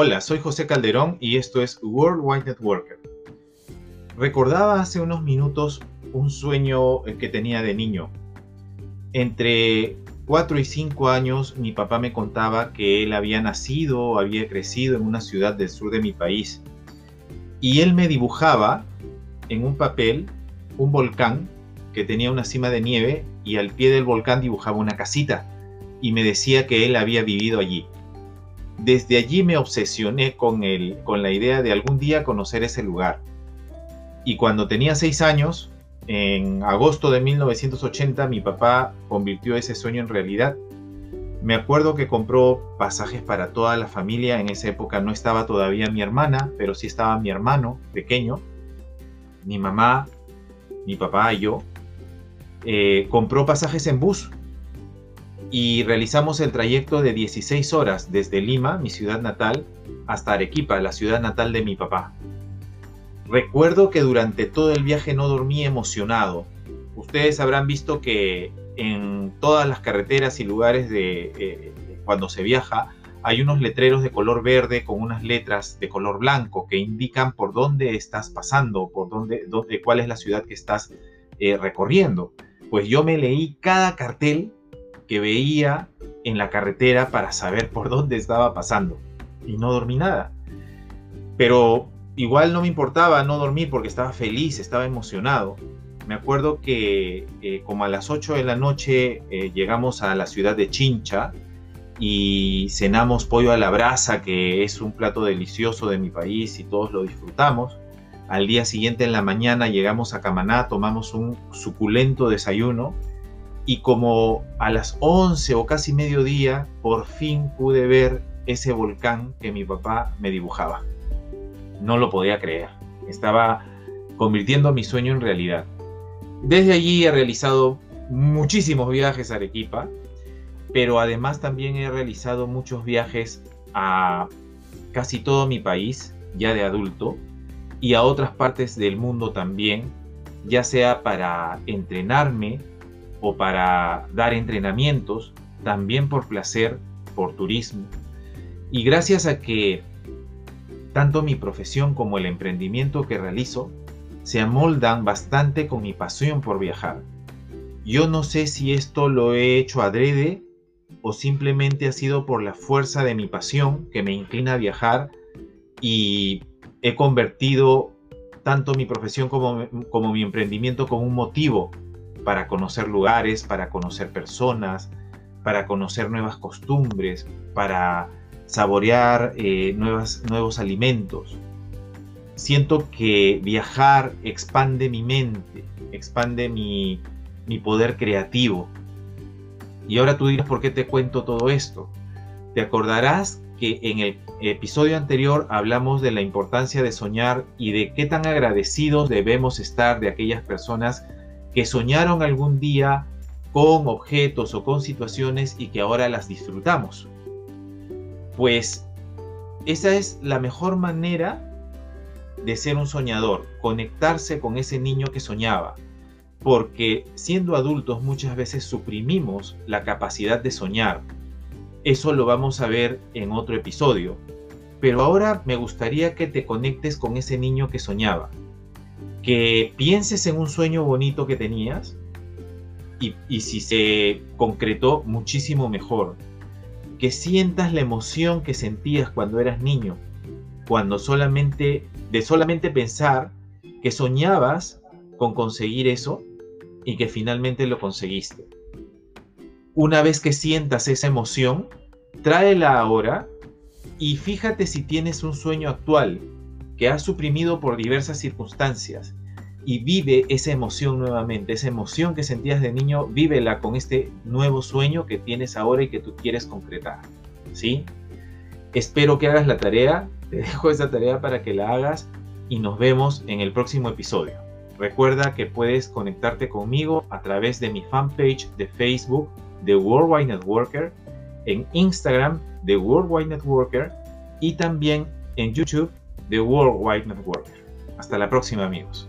Hola, soy José Calderón y esto es World Wide Networker. Recordaba hace unos minutos un sueño que tenía de niño. Entre 4 y 5 años mi papá me contaba que él había nacido, había crecido en una ciudad del sur de mi país. Y él me dibujaba en un papel un volcán que tenía una cima de nieve y al pie del volcán dibujaba una casita y me decía que él había vivido allí. Desde allí me obsesioné con, el, con la idea de algún día conocer ese lugar. Y cuando tenía seis años, en agosto de 1980, mi papá convirtió ese sueño en realidad. Me acuerdo que compró pasajes para toda la familia. En esa época no estaba todavía mi hermana, pero sí estaba mi hermano pequeño, mi mamá, mi papá y yo. Eh, compró pasajes en bus y realizamos el trayecto de 16 horas desde Lima, mi ciudad natal, hasta Arequipa, la ciudad natal de mi papá. Recuerdo que durante todo el viaje no dormí emocionado. Ustedes habrán visto que en todas las carreteras y lugares de eh, cuando se viaja hay unos letreros de color verde con unas letras de color blanco que indican por dónde estás pasando, por dónde, dónde cuál es la ciudad que estás eh, recorriendo. Pues yo me leí cada cartel que veía en la carretera para saber por dónde estaba pasando. Y no dormí nada. Pero igual no me importaba no dormir porque estaba feliz, estaba emocionado. Me acuerdo que eh, como a las 8 de la noche eh, llegamos a la ciudad de Chincha y cenamos pollo a la brasa, que es un plato delicioso de mi país y todos lo disfrutamos. Al día siguiente en la mañana llegamos a Camaná, tomamos un suculento desayuno y como a las 11 o casi mediodía, por fin pude ver ese volcán que mi papá me dibujaba. No lo podía creer. Estaba convirtiendo mi sueño en realidad. Desde allí he realizado muchísimos viajes a Arequipa, pero además también he realizado muchos viajes a casi todo mi país, ya de adulto, y a otras partes del mundo también, ya sea para entrenarme o para dar entrenamientos, también por placer, por turismo. Y gracias a que tanto mi profesión como el emprendimiento que realizo se amoldan bastante con mi pasión por viajar. Yo no sé si esto lo he hecho adrede o simplemente ha sido por la fuerza de mi pasión que me inclina a viajar y he convertido tanto mi profesión como, como mi emprendimiento como un motivo para conocer lugares, para conocer personas, para conocer nuevas costumbres, para saborear eh, nuevos alimentos. Siento que viajar expande mi mente, expande mi, mi poder creativo. Y ahora tú dirás por qué te cuento todo esto. Te acordarás que en el episodio anterior hablamos de la importancia de soñar y de qué tan agradecidos debemos estar de aquellas personas que soñaron algún día con objetos o con situaciones y que ahora las disfrutamos. Pues esa es la mejor manera de ser un soñador, conectarse con ese niño que soñaba, porque siendo adultos muchas veces suprimimos la capacidad de soñar. Eso lo vamos a ver en otro episodio. Pero ahora me gustaría que te conectes con ese niño que soñaba, que pienses en un sueño bonito que tenías y, si se concretó, muchísimo mejor. Que sientas la emoción que sentías cuando eras niño, cuando solamente, de solamente pensar que soñabas con conseguir eso y que finalmente lo conseguiste. Una vez que sientas esa emoción, tráela ahora y fíjate si tienes un sueño actual que has suprimido por diversas circunstancias y vive esa emoción nuevamente, esa emoción que sentías de niño, vívela con este nuevo sueño que tienes ahora y que tú quieres concretar. ¿Sí? Espero que hagas la tarea, te dejo esa tarea para que la hagas y nos vemos en el próximo episodio. Recuerda que puedes conectarte conmigo a través de mi fanpage de Facebook de Worldwide Networker, en Instagram de Worldwide Networker y también en YouTube de Worldwide Networker. Hasta la próxima amigos.